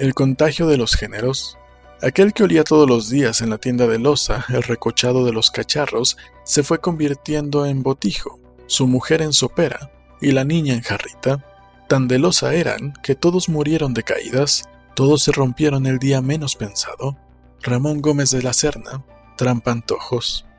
El contagio de los géneros. Aquel que olía todos los días en la tienda de loza el recochado de los cacharros se fue convirtiendo en botijo, su mujer en sopera y la niña en jarrita. Tan de loza eran que todos murieron de caídas, todos se rompieron el día menos pensado. Ramón Gómez de la Serna, Trampantojos.